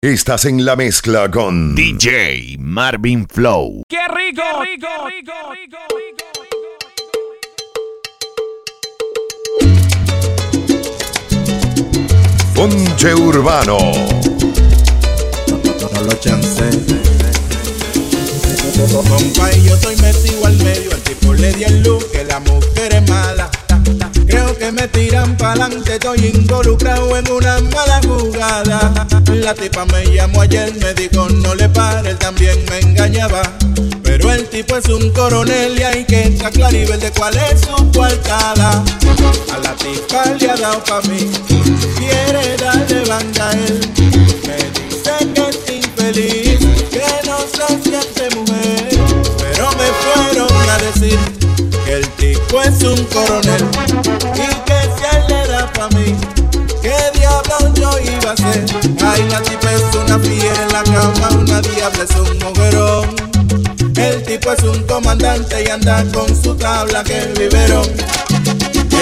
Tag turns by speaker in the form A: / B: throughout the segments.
A: Estás en la mezcla con
B: DJ Marvin Flow.
C: ¡Qué rico! ¡Qué rico, rico, rico, rico!
A: Ponche Urbano.
D: no lo chancé. Compa, y yo estoy metido al medio. El tipo le dio el look que la mujer es mala. Creo que me tiran pa'lante, estoy involucrado en una mala jugada. La tipa me llamó ayer, me dijo no le pare, él también me engañaba. Pero el tipo es un coronel y hay que estar clarivel de cuál es su coartada. A la tipa le ha dado pa' mí, quiere darle banda a él. Un coronel y que si él le da pa' mí, ¿qué diablo yo iba a hacer? Ay, la tipa es una fiera en la cama, una diabla es un mujerón. El tipo es un comandante y anda con su tabla que el biberón.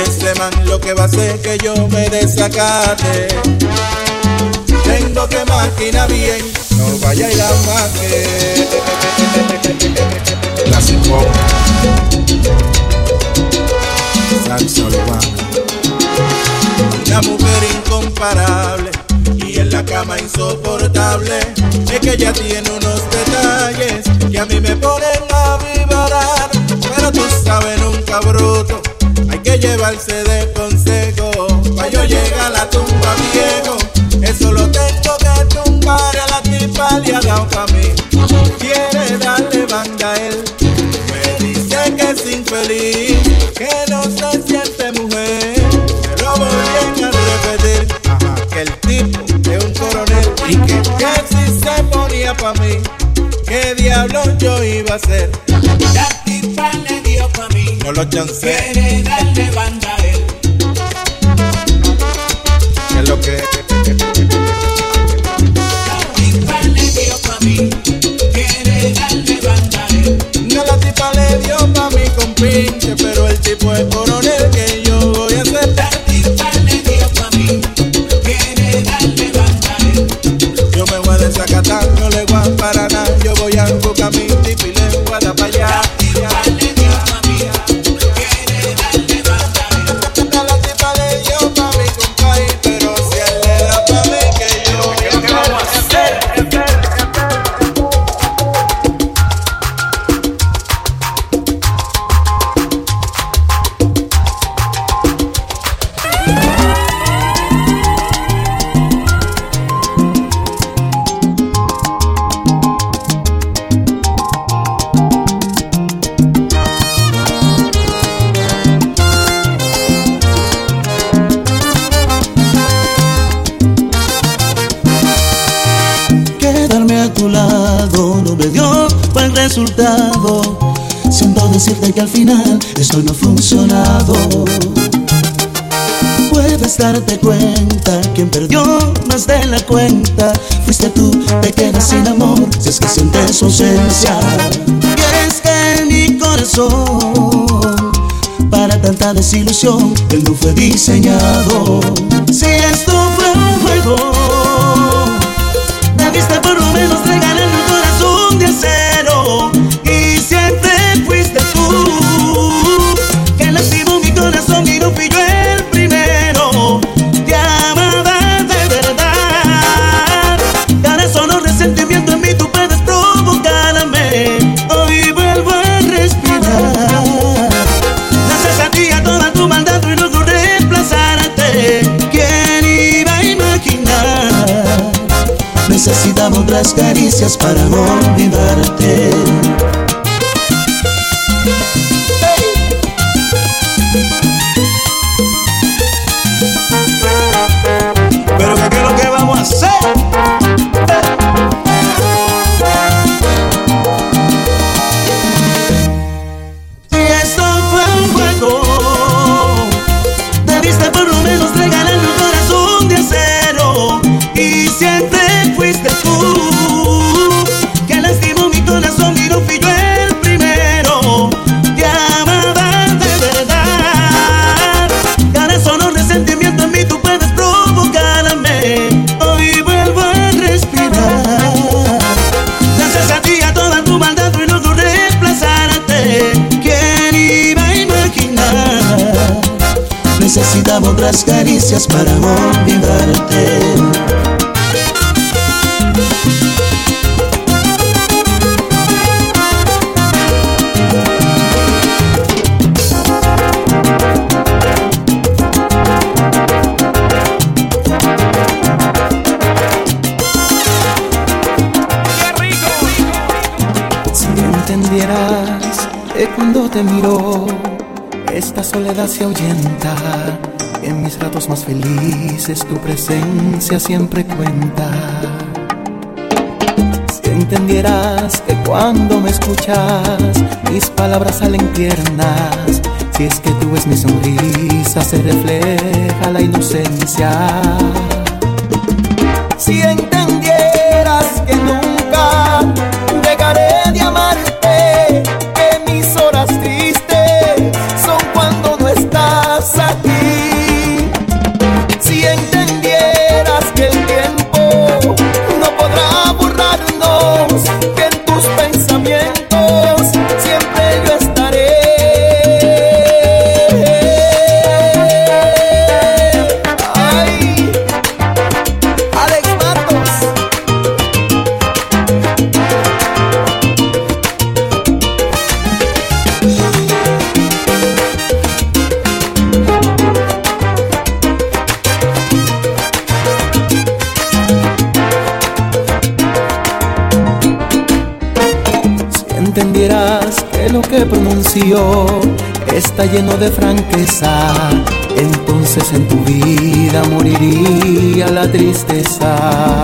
D: Ese man lo que va a hacer que yo me desacate. Tengo que maquinar bien, no vaya a ir a más Una mujer incomparable y en la cama insoportable. Es que ella tiene unos detalles que a mí me ponen a vibrar. Pero tú sabes, nunca bruto. Hay que llevarse de consejo. Pa' yo llegar a la tumba viejo. Eso lo tengo que tumbar. A la tipa le ha dado iba a hacer?
E: Tipa le dio pa' mí.
D: No lo chancé.
E: Quiere darle banda
F: resultado. Siento decirte que al final esto no ha funcionado. Puedes darte cuenta, quien perdió más de la cuenta fuiste tú, te quedas sin amor si es que sientes ausencia. Y es que mi corazón, para tanta desilusión, él no fue diseñado. Si esto fue un juego, Otras caricias para olvidarte.
D: comprendieras que
C: cuando te miro, esta soledad se ahuyenta. En mis ratos más felices tu presencia siempre cuenta. Si entendieras que cuando me escuchas, mis palabras salen tiernas. Si es que tú ves mi sonrisa, se refleja la inocencia. Si entendieras que no que pronunció está lleno de franqueza. Entonces en tu vida moriría la tristeza.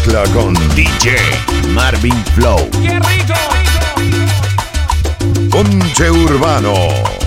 G: mezcla con
B: DJ Marvin Flow.
H: ¡Qué rico!
G: Ponche Urbano.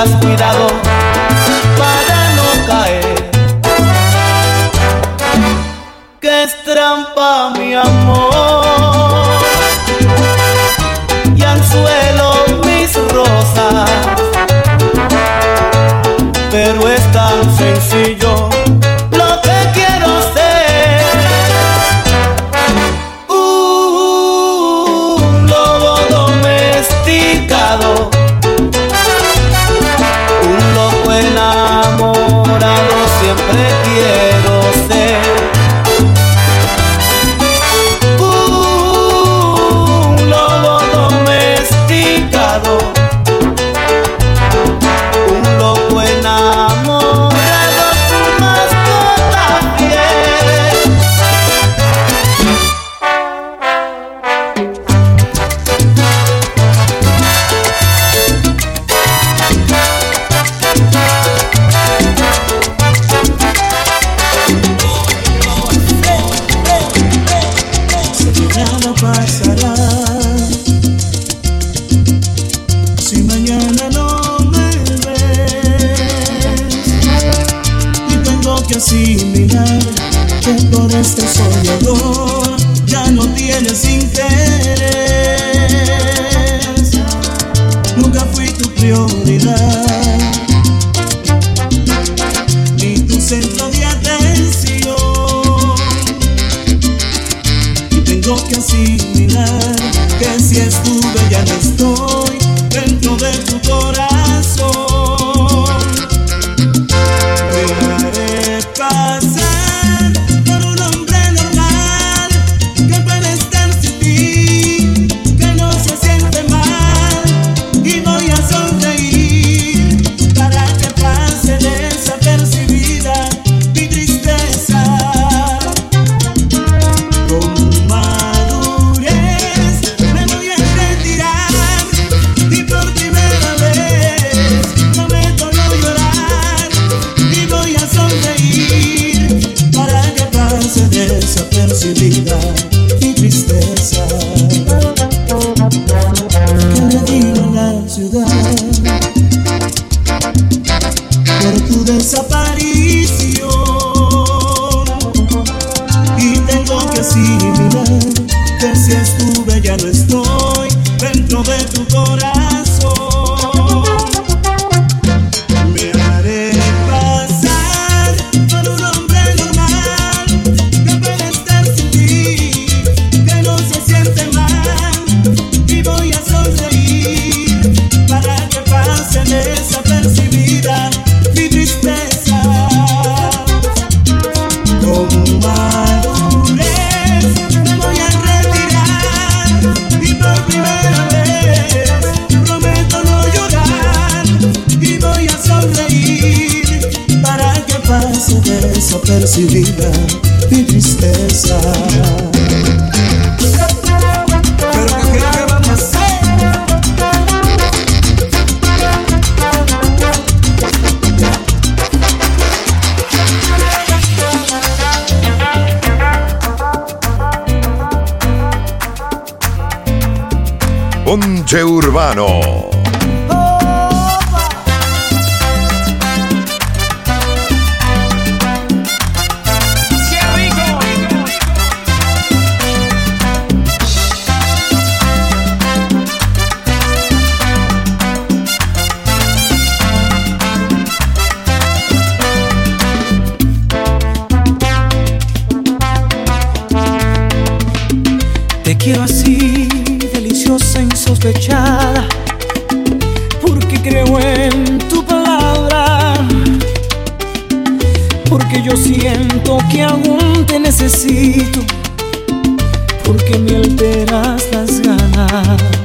I: tengas cuidado para no caer. Que es trampa mi amor y anzuelo mis rosas, pero es tan sencillo. que
F: por este soñador ya no tienes interés. Nunca fui tu prioridad ni tu centro de atención. Y tengo que asimilar que si estuve ya no estoy.
I: Then somebody Claro. necesito porque me alteras las ganas.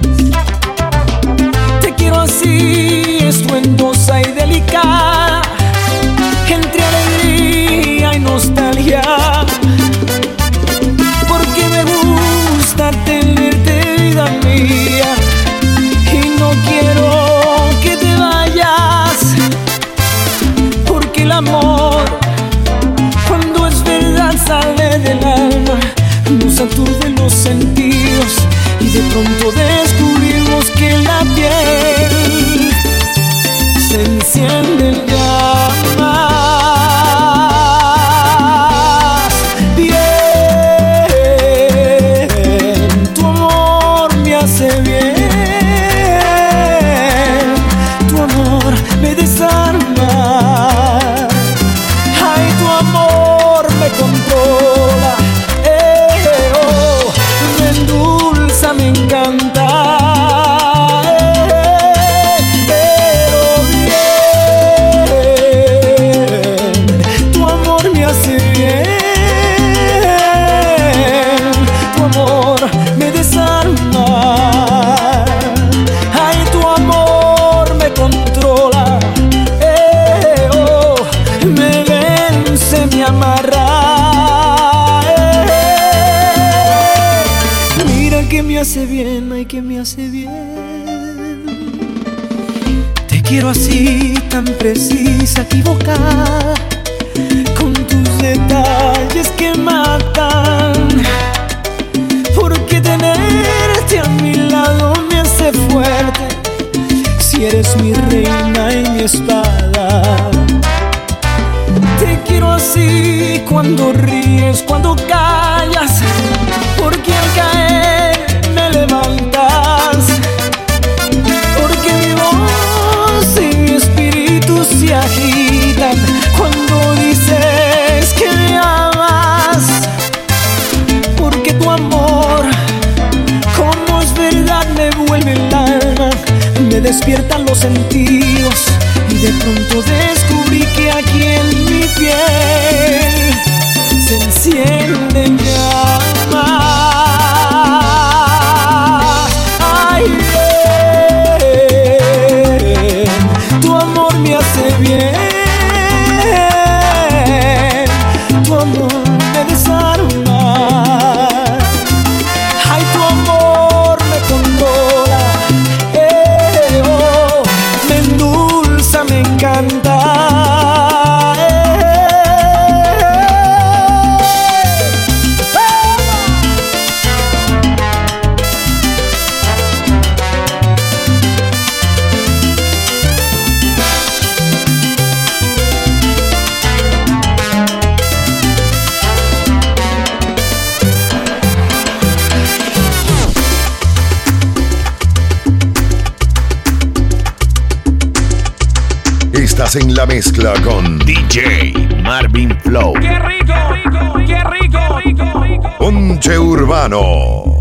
I: pronto descubrir precisa, equivocada, con tus detalles que matan. Porque tenerte a mi lado me hace fuerte, si eres mi reina y mi espada. Te quiero así cuando ríes, cuando callas, despiertan los sentidos y de pronto descubrí que aquí en mi piel se enciende llama.
G: Estás en la mezcla con
B: DJ Marvin Flow.
H: ¡Qué rico! ¡Qué rico! ¡Qué rico!
G: Ponche Urbano.